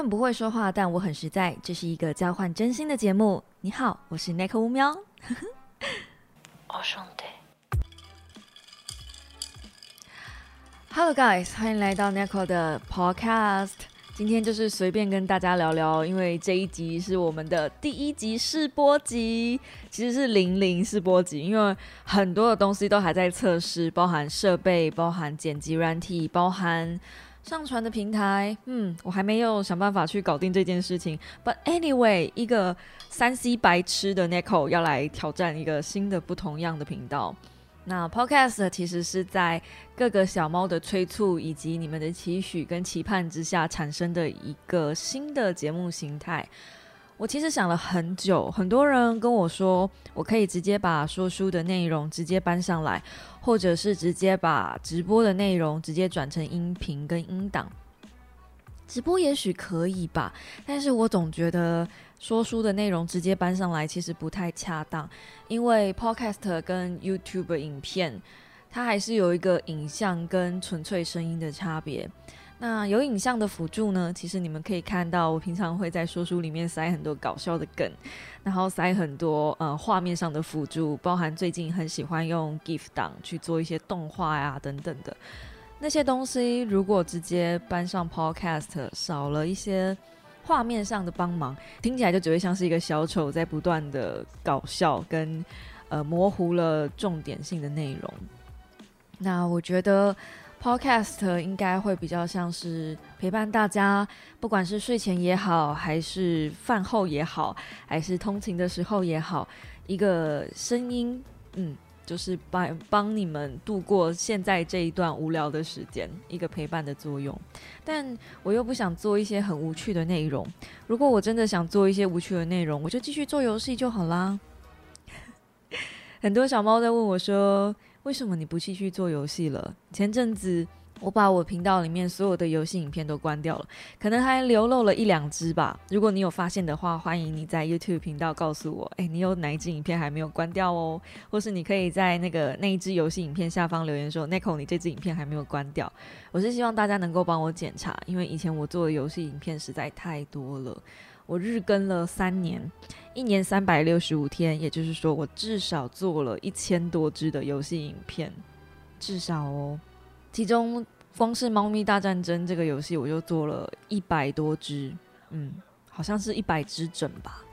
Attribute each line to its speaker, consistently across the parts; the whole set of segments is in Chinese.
Speaker 1: 很不会说话，但我很实在。这是一个交换真心的节目。你好，我是 Nick 乌喵。
Speaker 2: 哦，兄弟。
Speaker 1: Hello guys，欢迎来到 Nico 的 Podcast。今天就是随便跟大家聊聊，因为这一集是我们的第一集试播集，其实是零零试播集，因为很多的东西都还在测试，包含设备、包含剪辑软体、包含上传的平台。嗯，我还没有想办法去搞定这件事情。But anyway，一个三 C 白痴的 Nico 要来挑战一个新的不同样的频道。那 Podcast 其实是在各个小猫的催促以及你们的期许跟期盼之下产生的一个新的节目形态。我其实想了很久，很多人跟我说，我可以直接把说书的内容直接搬上来，或者是直接把直播的内容直接转成音频跟音档。直播也许可以吧，但是我总觉得。说书的内容直接搬上来其实不太恰当，因为 Podcast 跟 YouTube 影片，它还是有一个影像跟纯粹声音的差别。那有影像的辅助呢，其实你们可以看到，我平常会在说书里面塞很多搞笑的梗，然后塞很多呃画面上的辅助，包含最近很喜欢用 GIF 档去做一些动画呀等等的那些东西，如果直接搬上 Podcast，少了一些。画面上的帮忙听起来就只会像是一个小丑在不断的搞笑，跟呃模糊了重点性的内容。那我觉得 Podcast 应该会比较像是陪伴大家，不管是睡前也好，还是饭后也好，还是通勤的时候也好，一个声音，嗯。就是帮帮你们度过现在这一段无聊的时间，一个陪伴的作用。但我又不想做一些很无趣的内容。如果我真的想做一些无趣的内容，我就继续做游戏就好啦。很多小猫在问我说：“为什么你不继续做游戏了？”前阵子。我把我频道里面所有的游戏影片都关掉了，可能还流漏了一两支吧。如果你有发现的话，欢迎你在 YouTube 频道告诉我，哎，你有哪一支影片还没有关掉哦？或是你可以在那个那一支游戏影片下方留言说，Nico，你这支影片还没有关掉。我是希望大家能够帮我检查，因为以前我做的游戏影片实在太多了，我日更了三年，一年三百六十五天，也就是说我至少做了一千多支的游戏影片，至少哦。其中光是《猫咪大战争》这个游戏，我就做了一百多只，嗯，好像是一百只整吧，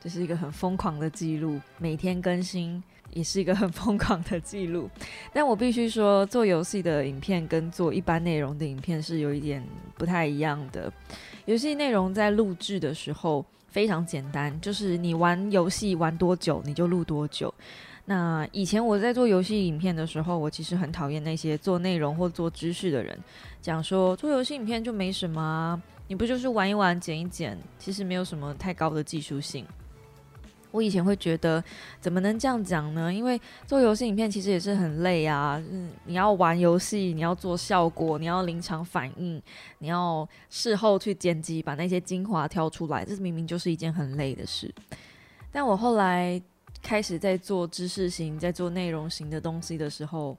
Speaker 1: 这是一个很疯狂的记录。每天更新也是一个很疯狂的记录。但我必须说，做游戏的影片跟做一般内容的影片是有一点不太一样的。游戏内容在录制的时候非常简单，就是你玩游戏玩多久，你就录多久。那以前我在做游戏影片的时候，我其实很讨厌那些做内容或做知识的人，讲说做游戏影片就没什么，你不就是玩一玩、剪一剪，其实没有什么太高的技术性。我以前会觉得，怎么能这样讲呢？因为做游戏影片其实也是很累啊，嗯，你要玩游戏，你要做效果，你要临场反应，你要事后去剪辑，把那些精华挑出来，这明明就是一件很累的事。但我后来。开始在做知识型、在做内容型的东西的时候，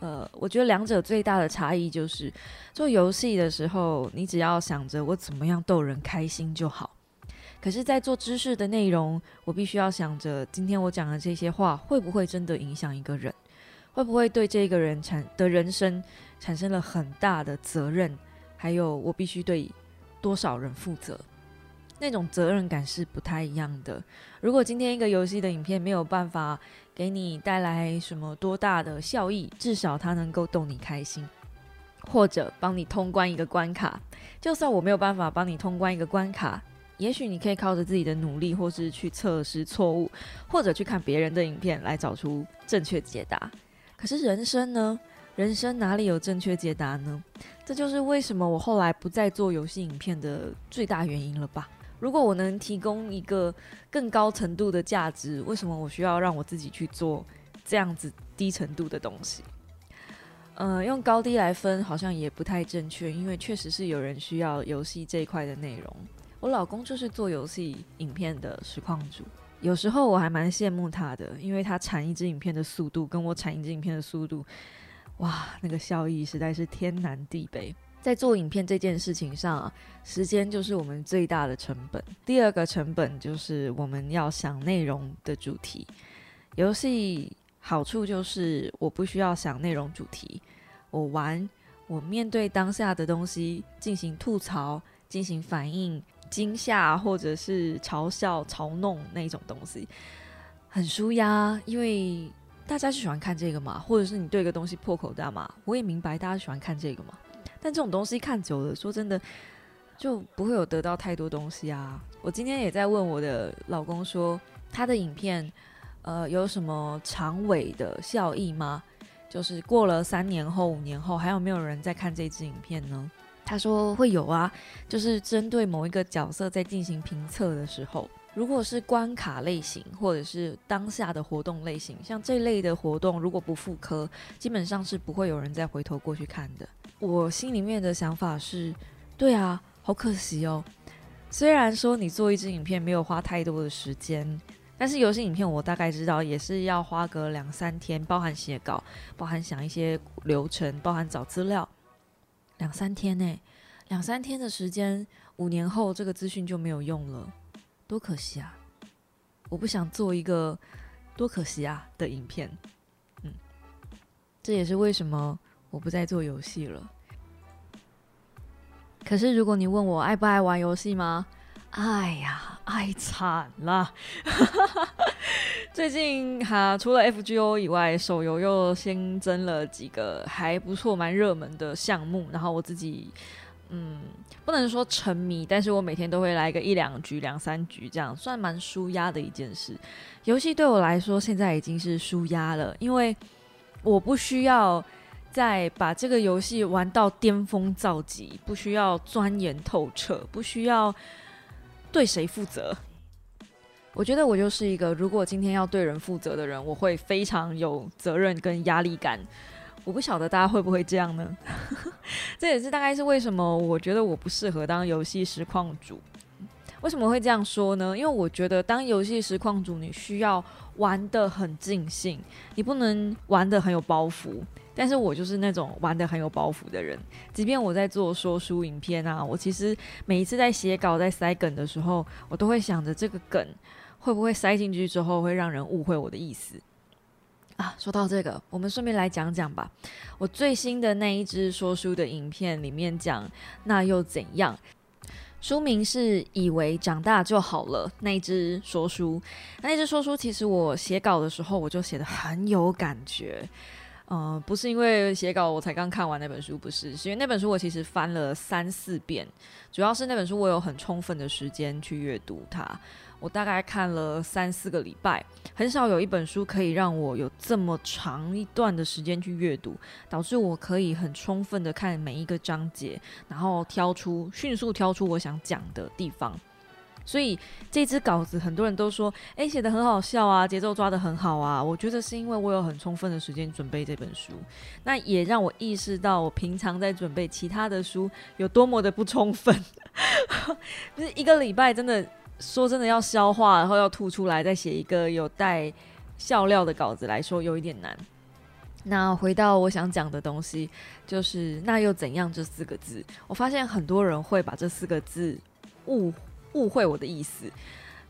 Speaker 1: 呃，我觉得两者最大的差异就是，做游戏的时候，你只要想着我怎么样逗人开心就好；可是，在做知识的内容，我必须要想着今天我讲的这些话会不会真的影响一个人，会不会对这个人产的人生产生了很大的责任，还有我必须对多少人负责。那种责任感是不太一样的。如果今天一个游戏的影片没有办法给你带来什么多大的效益，至少它能够逗你开心，或者帮你通关一个关卡。就算我没有办法帮你通关一个关卡，也许你可以靠着自己的努力，或是去测试错误，或者去看别人的影片来找出正确解答。可是人生呢？人生哪里有正确解答呢？这就是为什么我后来不再做游戏影片的最大原因了吧。如果我能提供一个更高程度的价值，为什么我需要让我自己去做这样子低程度的东西？呃，用高低来分好像也不太正确，因为确实是有人需要游戏这一块的内容。我老公就是做游戏影片的实况主，有时候我还蛮羡慕他的，因为他产一支影片的速度跟我产一支影片的速度，哇，那个效益实在是天南地北。在做影片这件事情上啊，时间就是我们最大的成本。第二个成本就是我们要想内容的主题。游戏好处就是我不需要想内容主题，我玩，我面对当下的东西进行吐槽、进行反应、惊吓或者是嘲笑、嘲弄那种东西，很舒压，因为大家就喜欢看这个嘛，或者是你对一个东西破口大骂，我也明白大家喜欢看这个嘛。但这种东西看久了，说真的，就不会有得到太多东西啊。我今天也在问我的老公说，他的影片，呃，有什么长尾的效益吗？就是过了三年后、五年后，还有没有人在看这支影片呢？他说会有啊，就是针对某一个角色在进行评测的时候，如果是关卡类型或者是当下的活动类型，像这类的活动，如果不复刻，基本上是不会有人再回头过去看的。我心里面的想法是，对啊，好可惜哦。虽然说你做一支影片没有花太多的时间，但是游戏影片我大概知道也是要花个两三天，包含写稿，包含想一些流程，包含找资料，两三天呢，两三天的时间，五年后这个资讯就没有用了，多可惜啊！我不想做一个多可惜啊的影片，嗯，这也是为什么我不再做游戏了。可是，如果你问我爱不爱玩游戏吗？爱呀，爱惨了！最近哈，除了 FGO 以外，手游又新增了几个还不错、蛮热门的项目。然后我自己，嗯，不能说沉迷，但是我每天都会来个一两局、两三局，这样算蛮舒压的一件事。游戏对我来说，现在已经是舒压了，因为我不需要。再把这个游戏玩到巅峰造极，不需要钻研透彻，不需要对谁负责。我觉得我就是一个，如果今天要对人负责的人，我会非常有责任跟压力感。我不晓得大家会不会这样呢？这也是大概是为什么我觉得我不适合当游戏实况主。为什么会这样说呢？因为我觉得当游戏实况主，你需要玩的很尽兴，你不能玩的很有包袱。但是我就是那种玩的很有包袱的人，即便我在做说书影片啊，我其实每一次在写稿、在塞梗的时候，我都会想着这个梗会不会塞进去之后会让人误会我的意思啊。说到这个，我们顺便来讲讲吧。我最新的那一支说书的影片里面讲，那又怎样？书名是“以为长大就好了”那一支说书，那一支说书其实我写稿的时候我就写的很有感觉。嗯，不是因为写稿我才刚看完那本书，不是，是因为那本书我其实翻了三四遍，主要是那本书我有很充分的时间去阅读它，我大概看了三四个礼拜，很少有一本书可以让我有这么长一段的时间去阅读，导致我可以很充分的看每一个章节，然后挑出迅速挑出我想讲的地方。所以这支稿子很多人都说，哎，写的很好笑啊，节奏抓的很好啊。我觉得是因为我有很充分的时间准备这本书，那也让我意识到我平常在准备其他的书有多么的不充分。就是一个礼拜真的说真的要消化，然后要吐出来，再写一个有带笑料的稿子来说，有一点难。那回到我想讲的东西，就是那又怎样这四个字，我发现很多人会把这四个字误。误会我的意思，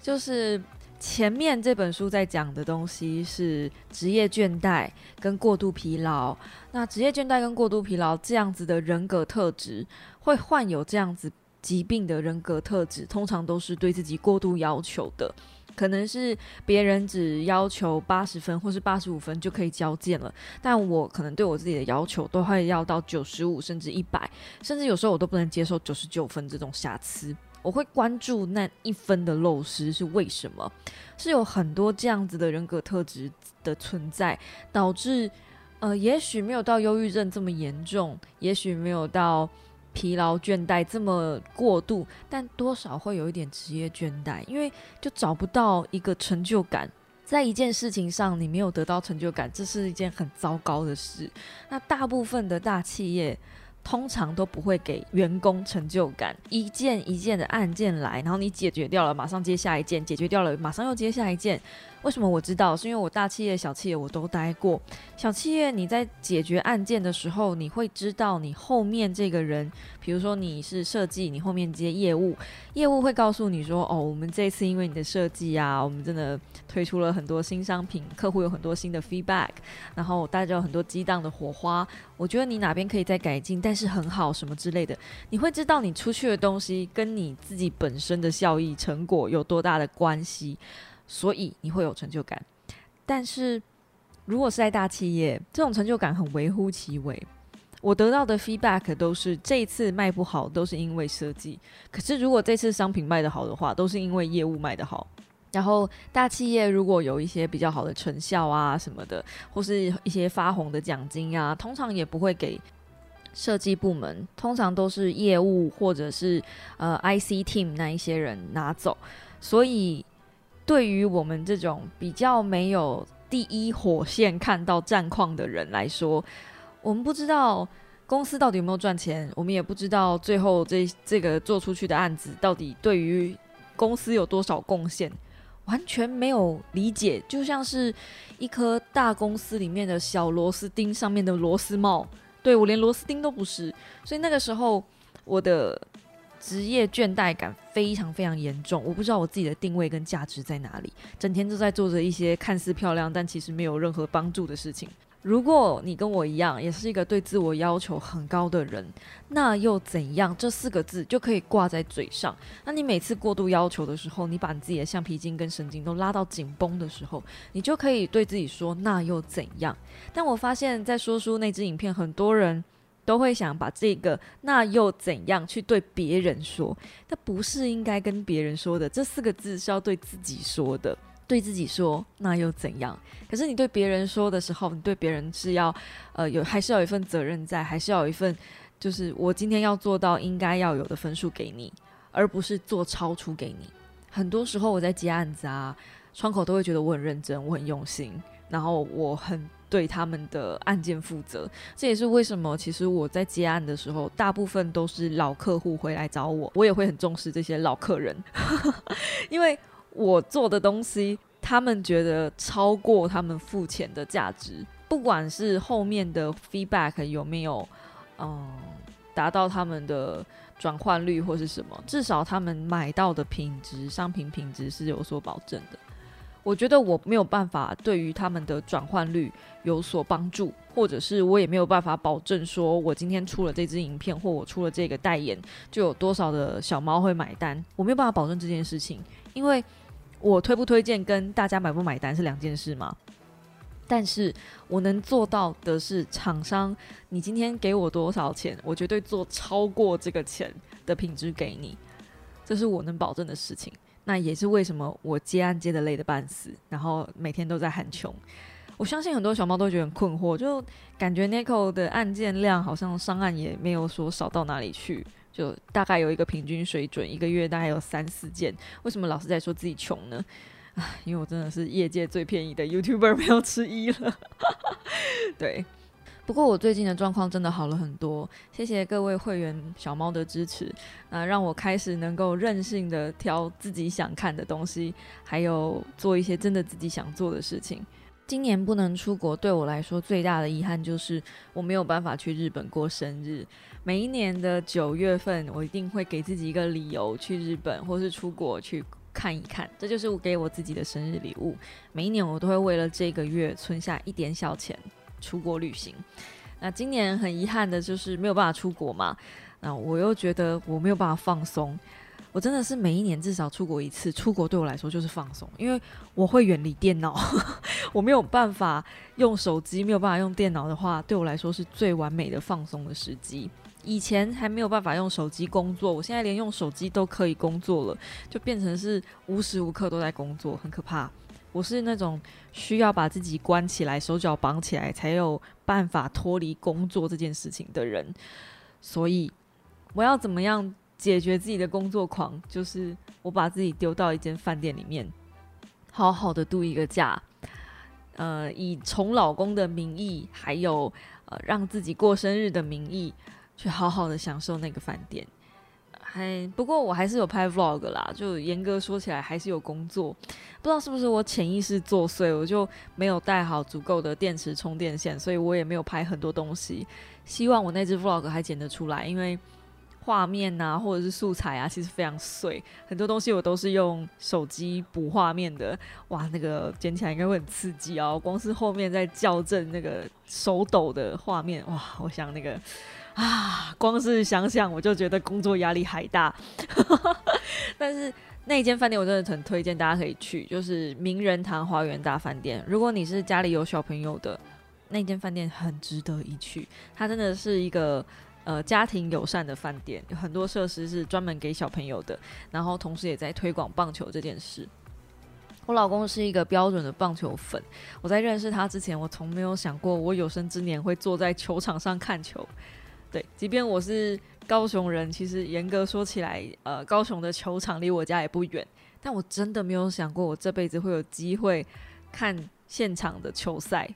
Speaker 1: 就是前面这本书在讲的东西是职业倦怠跟过度疲劳。那职业倦怠跟过度疲劳这样子的人格特质，会患有这样子疾病的人格特质，通常都是对自己过度要求的。可能是别人只要求八十分或是八十五分就可以交件了，但我可能对我自己的要求都会要到九十五甚至一百，甚至有时候我都不能接受九十九分这种瑕疵。我会关注那一分的漏失是为什么？是有很多这样子的人格特质的存在，导致呃，也许没有到忧郁症这么严重，也许没有到疲劳倦怠这么过度，但多少会有一点职业倦怠，因为就找不到一个成就感，在一件事情上你没有得到成就感，这是一件很糟糕的事。那大部分的大企业。通常都不会给员工成就感。一件一件的案件来，然后你解决掉了，马上接下一件，解决掉了，马上又接下一件。为什么我知道？是因为我大企业、小企业我都待过。小企业你在解决案件的时候，你会知道你后面这个人，比如说你是设计，你后面接业务，业务会告诉你说：“哦，我们这次因为你的设计啊，我们真的推出了很多新商品，客户有很多新的 feedback，然后大家有很多激荡的火花。我觉得你哪边可以再改进，但是很好什么之类的，你会知道你出去的东西跟你自己本身的效益成果有多大的关系。”所以你会有成就感，但是如果是在大企业，这种成就感很微乎其微。我得到的 feedback 都是这次卖不好，都是因为设计。可是如果这次商品卖得好的话，都是因为业务卖得好。然后大企业如果有一些比较好的成效啊什么的，或是一些发红的奖金啊，通常也不会给设计部门，通常都是业务或者是呃 IC team 那一些人拿走。所以。对于我们这种比较没有第一火线看到战况的人来说，我们不知道公司到底有没有赚钱，我们也不知道最后这这个做出去的案子到底对于公司有多少贡献，完全没有理解，就像是一颗大公司里面的小螺丝钉上面的螺丝帽，对我连螺丝钉都不是，所以那个时候我的。职业倦怠感非常非常严重，我不知道我自己的定位跟价值在哪里，整天都在做着一些看似漂亮但其实没有任何帮助的事情。如果你跟我一样，也是一个对自我要求很高的人，那又怎样？这四个字就可以挂在嘴上。那你每次过度要求的时候，你把你自己的橡皮筋跟神经都拉到紧绷的时候，你就可以对自己说：“那又怎样？”但我发现，在说书那支影片，很多人。都会想把这个那又怎样去对别人说？那不是应该跟别人说的，这四个字是要对自己说的。对自己说那又怎样？可是你对别人说的时候，你对别人是要呃有还是要有一份责任在，还是要有一份就是我今天要做到应该要有的分数给你，而不是做超出给你。很多时候我在接案子啊，窗口都会觉得我很认真，我很用心，然后我很。对他们的案件负责，这也是为什么其实我在接案的时候，大部分都是老客户回来找我，我也会很重视这些老客人，因为我做的东西，他们觉得超过他们付钱的价值，不管是后面的 feedback 有没有，嗯，达到他们的转换率或是什么，至少他们买到的品质，商品品质是有所保证的。我觉得我没有办法对于他们的转换率有所帮助，或者是我也没有办法保证说，我今天出了这支影片，或我出了这个代言，就有多少的小猫会买单。我没有办法保证这件事情，因为我推不推荐跟大家买不买单是两件事嘛。但是我能做到的是，厂商，你今天给我多少钱，我绝对做超过这个钱的品质给你，这是我能保证的事情。那也是为什么我接案接的累得半死，然后每天都在喊穷。我相信很多小猫都觉得很困惑，就感觉 Nico 的案件量好像上岸也没有说少到哪里去，就大概有一个平均水准，一个月大概有三四件。为什么老是在说自己穷呢？啊，因为我真的是业界最便宜的 YouTuber 没有之一了。对。不过我最近的状况真的好了很多，谢谢各位会员小猫的支持，那，让我开始能够任性的挑自己想看的东西，还有做一些真的自己想做的事情。今年不能出国，对我来说最大的遗憾就是我没有办法去日本过生日。每一年的九月份，我一定会给自己一个理由去日本或是出国去看一看，这就是我给我自己的生日礼物。每一年我都会为了这个月存下一点小钱。出国旅行，那今年很遗憾的就是没有办法出国嘛。那我又觉得我没有办法放松。我真的是每一年至少出国一次，出国对我来说就是放松，因为我会远离电脑，我没有办法用手机，没有办法用电脑的话，对我来说是最完美的放松的时机。以前还没有办法用手机工作，我现在连用手机都可以工作了，就变成是无时无刻都在工作，很可怕。我是那种需要把自己关起来、手脚绑起来，才有办法脱离工作这件事情的人。所以，我要怎么样解决自己的工作狂？就是我把自己丢到一间饭店里面，好好的度一个假。呃，以宠老公的名义，还有呃让自己过生日的名义，去好好的享受那个饭店。还不过我还是有拍 vlog 啦，就严格说起来还是有工作，不知道是不是我潜意识作祟，我就没有带好足够的电池充电线，所以我也没有拍很多东西。希望我那支 vlog 还剪得出来，因为画面啊或者是素材啊，其实非常碎，很多东西我都是用手机补画面的。哇，那个剪起来应该会很刺激哦，光是后面在校正那个手抖的画面，哇，我想那个。啊，光是想想我就觉得工作压力还大。但是那间饭店我真的很推荐大家可以去，就是名人堂花园大饭店。如果你是家里有小朋友的，那间饭店很值得一去。它真的是一个呃家庭友善的饭店，有很多设施是专门给小朋友的，然后同时也在推广棒球这件事。我老公是一个标准的棒球粉，我在认识他之前，我从没有想过我有生之年会坐在球场上看球。对，即便我是高雄人，其实严格说起来，呃，高雄的球场离我家也不远。但我真的没有想过，我这辈子会有机会看现场的球赛。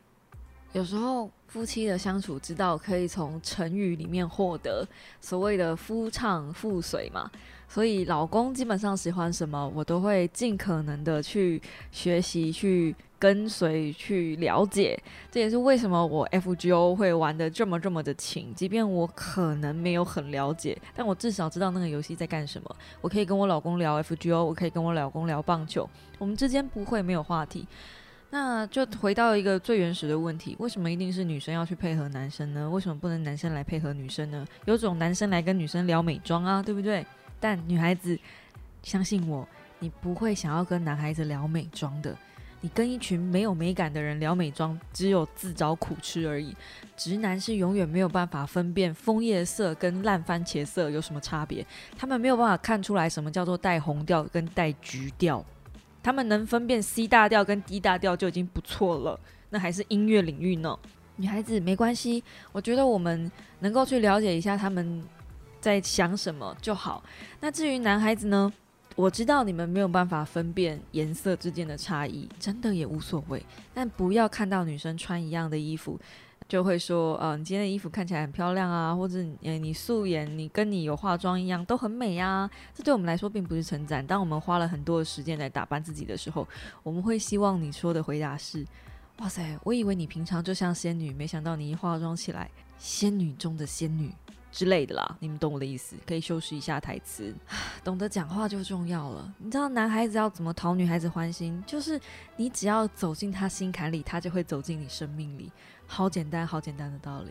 Speaker 1: 有时候夫妻的相处之道，可以从成语里面获得，所谓的夫唱妇随嘛。所以老公基本上喜欢什么，我都会尽可能的去学习去。跟随去了解，这也是为什么我 FGO 会玩的这么这么的勤。即便我可能没有很了解，但我至少知道那个游戏在干什么。我可以跟我老公聊 FGO，我可以跟我老公聊棒球，我们之间不会没有话题。那就回到一个最原始的问题：为什么一定是女生要去配合男生呢？为什么不能男生来配合女生呢？有种男生来跟女生聊美妆啊，对不对？但女孩子，相信我，你不会想要跟男孩子聊美妆的。你跟一群没有美感的人聊美妆，只有自找苦吃而已。直男是永远没有办法分辨枫叶色跟烂番茄色有什么差别，他们没有办法看出来什么叫做带红调跟带橘调。他们能分辨 C 大调跟 D 大调就已经不错了，那还是音乐领域呢。女孩子没关系，我觉得我们能够去了解一下他们在想什么就好。那至于男孩子呢？我知道你们没有办法分辨颜色之间的差异，真的也无所谓。但不要看到女生穿一样的衣服，就会说，呃，你今天的衣服看起来很漂亮啊，或者，你素颜，你跟你有化妆一样都很美啊。这对我们来说并不是称赞。当我们花了很多的时间来打扮自己的时候，我们会希望你说的回答是：哇塞，我以为你平常就像仙女，没想到你一化妆起来，仙女中的仙女。之类的啦，你们懂我的意思，可以修饰一下台词。懂得讲话就重要了。你知道男孩子要怎么讨女孩子欢心？就是你只要走进他心坎里，他就会走进你生命里。好简单，好简单的道理。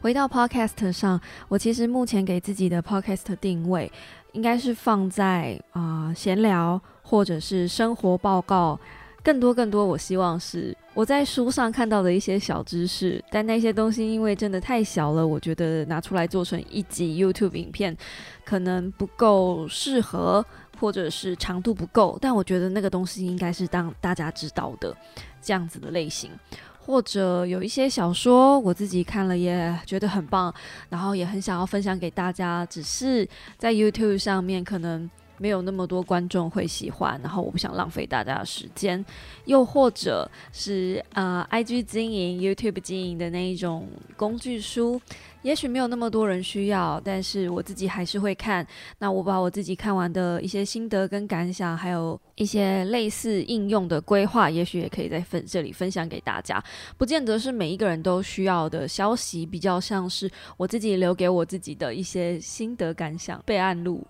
Speaker 1: 回到 Podcast 上，我其实目前给自己的 Podcast 定位，应该是放在啊闲聊或者是生活报告。更多更多，我希望是我在书上看到的一些小知识，但那些东西因为真的太小了，我觉得拿出来做成一集 YouTube 影片可能不够适合，或者是长度不够。但我觉得那个东西应该是当大家知道的这样子的类型，或者有一些小说我自己看了也觉得很棒，然后也很想要分享给大家，只是在 YouTube 上面可能。没有那么多观众会喜欢，然后我不想浪费大家的时间，又或者是呃，IG 经营、YouTube 经营的那一种工具书。也许没有那么多人需要，但是我自己还是会看。那我把我自己看完的一些心得跟感想，还有一些类似应用的规划，也许也可以在分这里分享给大家。不见得是每一个人都需要的消息，比较像是我自己留给我自己的一些心得感想、备案录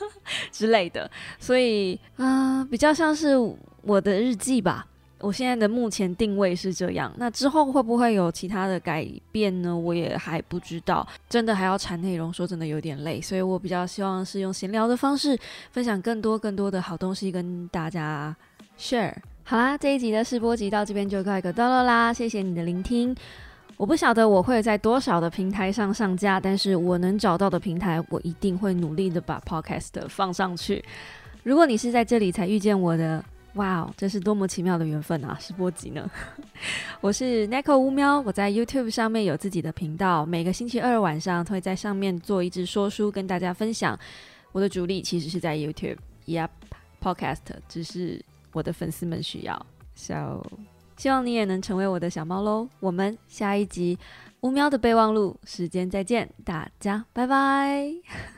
Speaker 1: 之类的。所以，啊，比较像是我的日记吧。我现在的目前定位是这样，那之后会不会有其他的改变呢？我也还不知道，真的还要产内容，说真的有点累，所以我比较希望是用闲聊的方式分享更多更多的好东西跟大家 share。好啦，这一集的试播集到这边就告一个段落啦，谢谢你的聆听。我不晓得我会在多少的平台上上架，但是我能找到的平台，我一定会努力的把 podcast 放上去。如果你是在这里才遇见我的。哇哦，这是多么奇妙的缘分啊！是波吉呢，我是 Nico 乌喵，我在 YouTube 上面有自己的频道，每个星期二晚上会在上面做一支说书，跟大家分享。我的主力其实是在 YouTube，Yep，Podcast 只是我的粉丝们需要。So 希望你也能成为我的小猫喽。我们下一集乌喵的备忘录时间再见，大家拜拜。